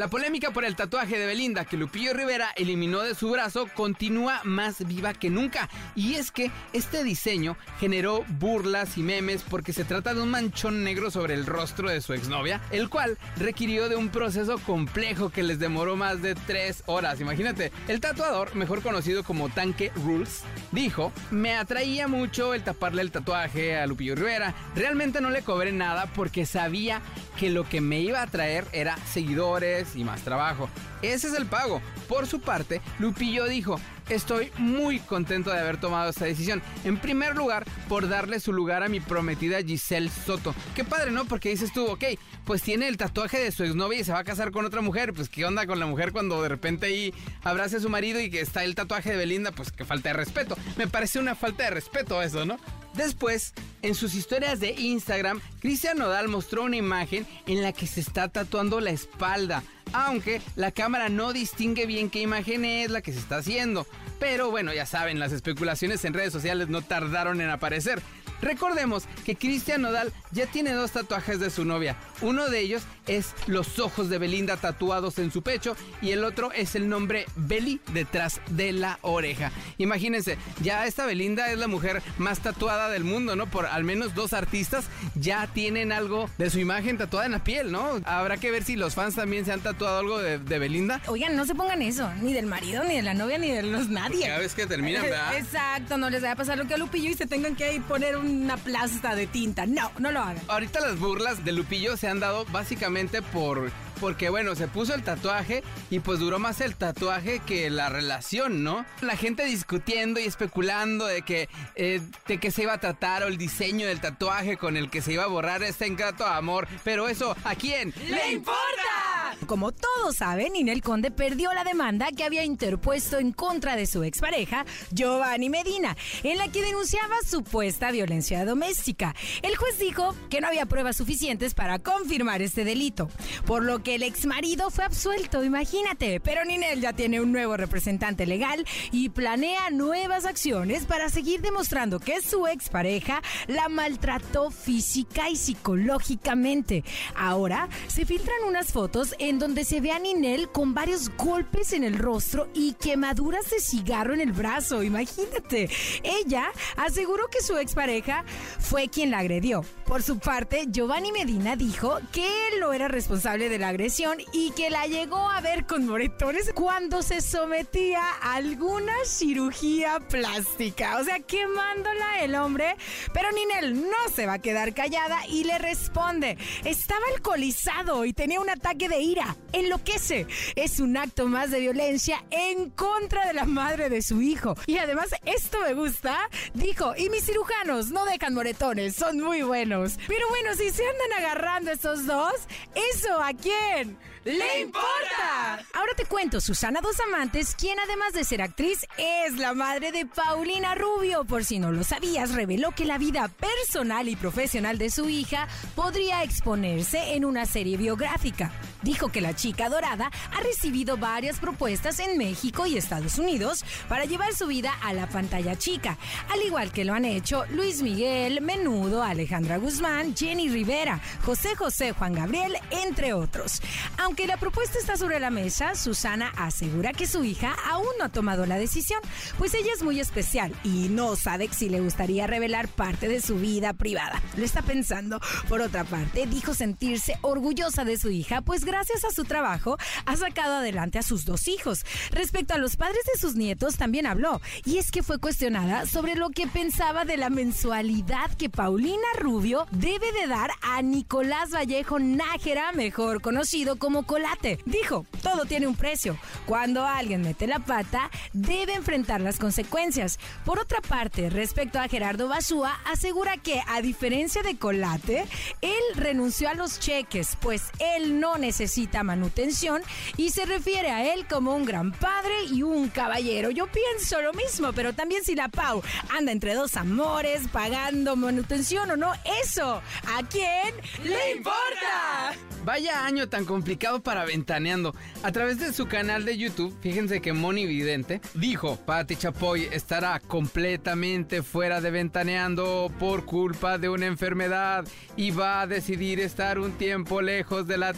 La polémica por el tatuaje de Belinda que Lupillo Rivera eliminó de su brazo continúa más viva que nunca. Y es que este diseño generó burlas y memes porque se trata de un manchón negro sobre el rostro de su exnovia, el cual requirió de un proceso complejo que les demoró más de tres horas. Imagínate, el tatuador, mejor conocido como Tanque Rules, dijo, me atraía mucho el taparle el tatuaje a Lupillo Rivera. Realmente no le cobré nada porque sabía que lo que me iba a traer era seguidores y más trabajo. Ese es el pago. Por su parte, Lupillo dijo, estoy muy contento de haber tomado esta decisión. En primer lugar, por darle su lugar a mi prometida Giselle Soto. Qué padre, ¿no? Porque dices tú, ok, pues tiene el tatuaje de su exnovia y se va a casar con otra mujer. Pues qué onda con la mujer cuando de repente ahí abrace a su marido y que está el tatuaje de Belinda, pues que falta de respeto. Me parece una falta de respeto eso, ¿no? Después, en sus historias de Instagram, Cristian Nodal mostró una imagen en la que se está tatuando la espalda, aunque la cámara no distingue bien qué imagen es la que se está haciendo. Pero bueno, ya saben, las especulaciones en redes sociales no tardaron en aparecer. Recordemos que Cristian Nodal ya tiene dos tatuajes de su novia. Uno de ellos es los ojos de Belinda tatuados en su pecho y el otro es el nombre Beli detrás de la oreja. Imagínense, ya esta Belinda es la mujer más tatuada del mundo, ¿no? Por al menos dos artistas ya tienen algo de su imagen tatuada en la piel, ¿no? Habrá que ver si los fans también se han tatuado algo de, Belinda. Oigan, no se pongan eso, ni del marido, ni de la novia, ni de los nadie. Cada vez que terminan, ¿verdad? Exacto, no les vaya a pasar lo que a Lupillo y se tengan que ir poner una plasta de tinta. No, no lo hagan. Ahorita las burlas de Lupillo se han dado básicamente por porque bueno, se puso el tatuaje y pues duró más el tatuaje que la relación, ¿no? La gente discutiendo y especulando de que, eh, de que se iba a tratar o el diseño del tatuaje con el que se iba a borrar este encanto amor, pero eso, ¿a quién le importa? Como todos saben, Ninel Conde perdió la demanda que había interpuesto en contra de su expareja, Giovanni Medina, en la que denunciaba supuesta violencia doméstica. El juez dijo que no había pruebas suficientes para confirmar este delito, por lo que el ex marido fue absuelto, imagínate. Pero Ninel ya tiene un nuevo representante legal y planea nuevas acciones para seguir demostrando que su expareja la maltrató física y psicológicamente. Ahora se filtran unas fotos en donde se ve a Ninel con varios golpes en el rostro y quemaduras de cigarro en el brazo, imagínate. Ella aseguró que su expareja fue quien la agredió. Por su parte, Giovanni Medina dijo que él no era responsable de la agresión y que la llegó a ver con moretones cuando se sometía a alguna cirugía plástica. O sea, quemándola el hombre. Pero Ninel no se va a quedar callada y le responde. Estaba alcoholizado y tenía un ataque de ira. Enloquece. Es un acto más de violencia en contra de la madre de su hijo. Y además, esto me gusta. Dijo, y mis cirujanos no dejan moretones, son muy buenos. Pero bueno, si se andan agarrando estos dos, ¿eso a quién? ¡Le importa! Ahora te cuento, Susana Dos Amantes, quien además de ser actriz, es la madre de Paulina Rubio. Por si no lo sabías, reveló que la vida personal y profesional de su hija podría exponerse en una serie biográfica. Dijo que la chica dorada ha recibido varias propuestas en México y Estados Unidos para llevar su vida a la pantalla chica, al igual que lo han hecho Luis Miguel, Menudo, Alejandra Guzmán, Jenny Rivera, José José, Juan Gabriel, entre otros. Aunque la propuesta está sobre la mesa, Susana asegura que su hija aún no ha tomado la decisión, pues ella es muy especial y no sabe si le gustaría revelar parte de su vida privada. Lo está pensando. Por otra parte, dijo sentirse orgullosa de su hija, pues gracias a su trabajo ha sacado adelante a sus dos hijos. Respecto a los padres de sus nietos, también habló, y es que fue cuestionada sobre lo que pensaba de la mensualidad que Paulina Rubio debe de dar a Nicolás Vallejo Nájera, mejor conocido como Colate. Dijo, todo tiene un precio. Cuando alguien mete la pata, debe enfrentar las consecuencias. Por otra parte, respecto a Gerardo Basúa, asegura que, a diferencia de Colate, él renunció a los cheques, pues él no necesita manutención y se refiere a él como un gran padre y un caballero. Yo pienso lo mismo, pero también si la Pau anda entre dos amores, pagando manutención o no, eso, ¿a quién le importa? Vaya año tan complicado para Ventaneando. A través de su canal de YouTube, fíjense que Moni Vidente dijo, Pati Chapoy estará completamente fuera de Ventaneando por culpa de una enfermedad y va a decidir estar un tiempo lejos de la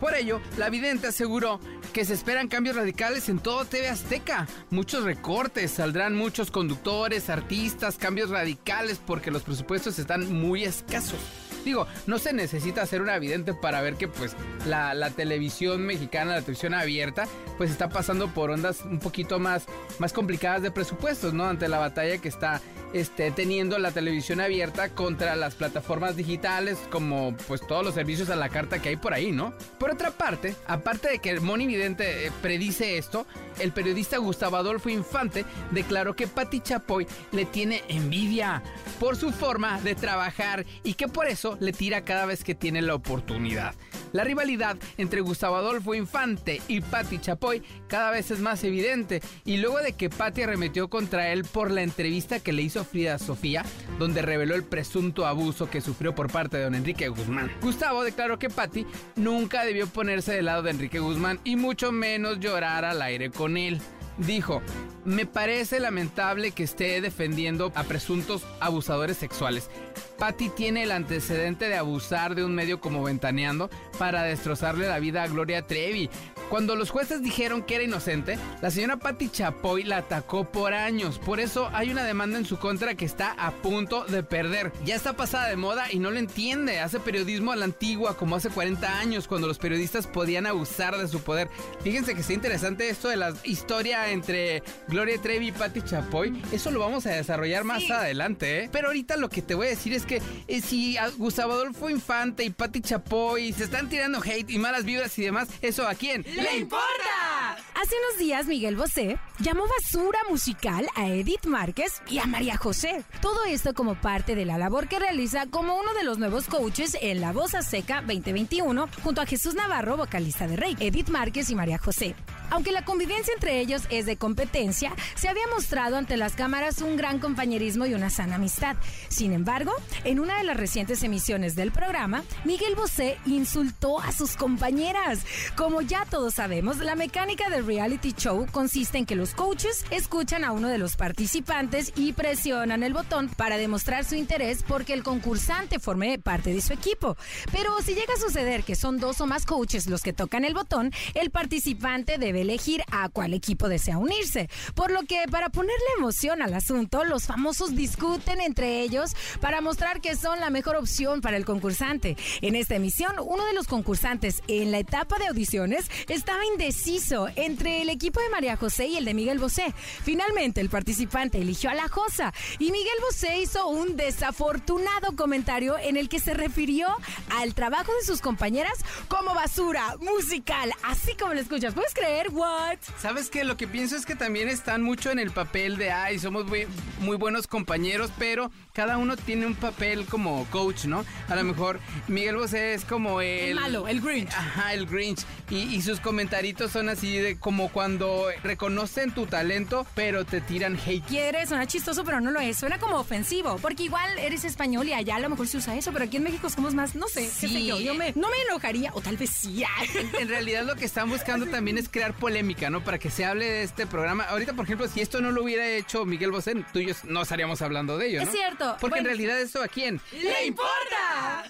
Por ello, la vidente aseguró que se esperan cambios radicales en todo TV Azteca. Muchos recortes, saldrán muchos conductores, artistas, cambios radicales porque los presupuestos están muy escasos. Digo, no se necesita ser una vidente para ver que pues la, la, televisión mexicana, la televisión abierta, pues está pasando por ondas un poquito más, más complicadas de presupuestos, ¿no? Ante la batalla que está este, teniendo la televisión abierta contra las plataformas digitales, como pues todos los servicios a la carta que hay por ahí, ¿no? Por otra parte, aparte de que el Moni Vidente eh, predice esto, el periodista Gustavo Adolfo Infante declaró que Patti Chapoy le tiene envidia por su forma de trabajar y que por eso le tira cada vez que tiene la oportunidad. La rivalidad entre Gustavo Adolfo Infante y Patti Chapoy cada vez es más evidente y luego de que Patti arremetió contra él por la entrevista que le hizo Frida Sofía, donde reveló el presunto abuso que sufrió por parte de don Enrique Guzmán. Gustavo declaró que Patti nunca debió ponerse del lado de Enrique Guzmán y mucho menos llorar al aire con él dijo, me parece lamentable que esté defendiendo a presuntos abusadores sexuales. Patty tiene el antecedente de abusar de un medio como Ventaneando para destrozarle la vida a Gloria Trevi. Cuando los jueces dijeron que era inocente, la señora Patti Chapoy la atacó por años. Por eso hay una demanda en su contra que está a punto de perder. Ya está pasada de moda y no lo entiende. Hace periodismo a la antigua, como hace 40 años, cuando los periodistas podían abusar de su poder. Fíjense que está interesante esto de la historia entre Gloria Trevi y Patti Chapoy. Eso lo vamos a desarrollar más adelante, ¿eh? Pero ahorita lo que te voy a decir es que eh, si Gustavo Adolfo Infante y Patti Chapoy se están tirando hate y malas vibras y demás, ¿eso a quién? ¡Le importa! Hace unos días Miguel Bosé llamó basura musical a Edith Márquez y a María José. Todo esto como parte de la labor que realiza como uno de los nuevos coaches en La Voz Seca 2021 junto a Jesús Navarro, vocalista de Rey, Edith Márquez y María José. Aunque la convivencia entre ellos es de competencia, se había mostrado ante las cámaras un gran compañerismo y una sana amistad. Sin embargo, en una de las recientes emisiones del programa, Miguel Bosé insultó a sus compañeras. Como ya todos sabemos, la mecánica del reality show consiste en que los coaches escuchan a uno de los participantes y presionan el botón para demostrar su interés porque el concursante forme parte de su equipo. Pero si llega a suceder que son dos o más coaches los que tocan el botón, el participante debe elegir a cuál equipo desea unirse. Por lo que para ponerle emoción al asunto, los famosos discuten entre ellos para mostrar que son la mejor opción para el concursante. En esta emisión, uno de los concursantes en la etapa de audiciones estaba indeciso entre el equipo de María José y el de Miguel Bosé. Finalmente, el participante eligió a la Josa y Miguel Bosé hizo un desafortunado comentario en el que se refirió al trabajo de sus compañeras como basura musical, así como lo escuchas. ¿Puedes creer? What? ¿Sabes qué? Lo que pienso es que también están mucho en el papel de, ay, somos muy, muy buenos compañeros, pero cada uno tiene un papel como coach, ¿no? A lo mejor Miguel Bosé es como el... El malo, el Grinch. Ajá, el Grinch. Y, sus comentaritos son así de como cuando reconocen tu talento, pero te tiran hate. Quiere, suena chistoso, pero no lo es. Suena como ofensivo, porque igual eres español y allá a lo mejor se usa eso, pero aquí en México somos más, no sé, qué sé yo. Yo me, no me enojaría, o tal vez sí. En, en realidad lo que están buscando también es crear polémica, ¿no? Para que se hable de este programa. Ahorita, por ejemplo, si esto no lo hubiera hecho Miguel Bosé, tú y yo no estaríamos hablando de ello, ¿no? Es cierto. Porque en realidad esto a quién le importa.